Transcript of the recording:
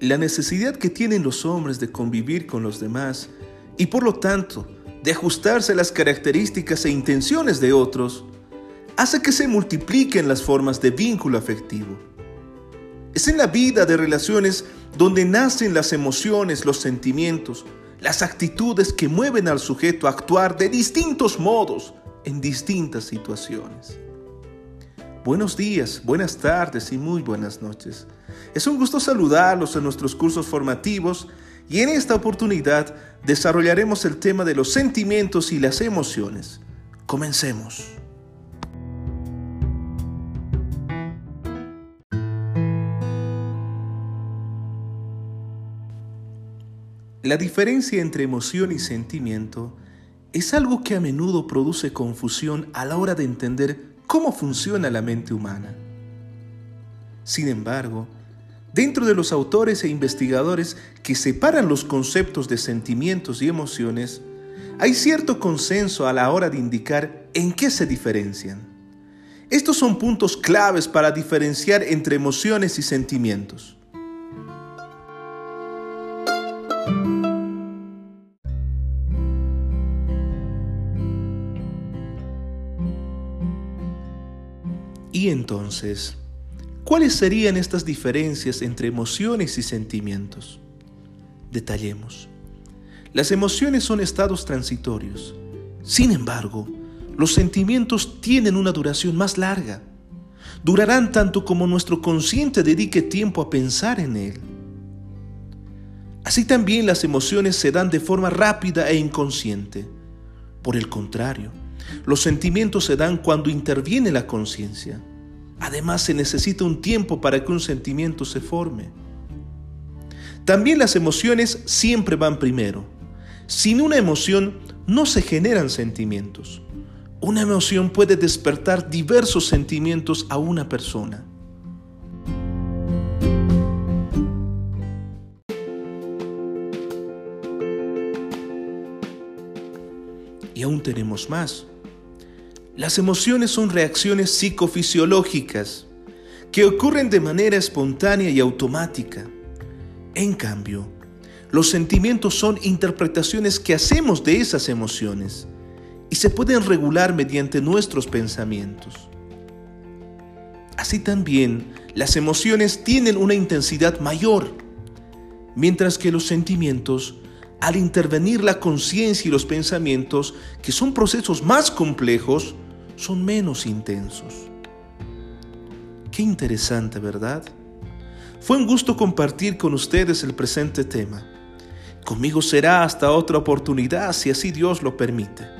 la necesidad que tienen los hombres de convivir con los demás y por lo tanto de ajustarse a las características e intenciones de otros, hace que se multipliquen las formas de vínculo afectivo. Es en la vida de relaciones donde nacen las emociones, los sentimientos, las actitudes que mueven al sujeto a actuar de distintos modos en distintas situaciones. Buenos días, buenas tardes y muy buenas noches. Es un gusto saludarlos en nuestros cursos formativos y en esta oportunidad desarrollaremos el tema de los sentimientos y las emociones. Comencemos. La diferencia entre emoción y sentimiento es algo que a menudo produce confusión a la hora de entender cómo funciona la mente humana. Sin embargo, dentro de los autores e investigadores que separan los conceptos de sentimientos y emociones, hay cierto consenso a la hora de indicar en qué se diferencian. Estos son puntos claves para diferenciar entre emociones y sentimientos. Y entonces, ¿cuáles serían estas diferencias entre emociones y sentimientos? Detallemos. Las emociones son estados transitorios. Sin embargo, los sentimientos tienen una duración más larga. Durarán tanto como nuestro consciente dedique tiempo a pensar en él. Así también las emociones se dan de forma rápida e inconsciente. Por el contrario, los sentimientos se dan cuando interviene la conciencia. Además, se necesita un tiempo para que un sentimiento se forme. También las emociones siempre van primero. Sin una emoción no se generan sentimientos. Una emoción puede despertar diversos sentimientos a una persona. Y aún tenemos más. Las emociones son reacciones psicofisiológicas que ocurren de manera espontánea y automática. En cambio, los sentimientos son interpretaciones que hacemos de esas emociones y se pueden regular mediante nuestros pensamientos. Así también, las emociones tienen una intensidad mayor, mientras que los sentimientos al intervenir la conciencia y los pensamientos, que son procesos más complejos, son menos intensos. Qué interesante, ¿verdad? Fue un gusto compartir con ustedes el presente tema. Conmigo será hasta otra oportunidad si así Dios lo permite.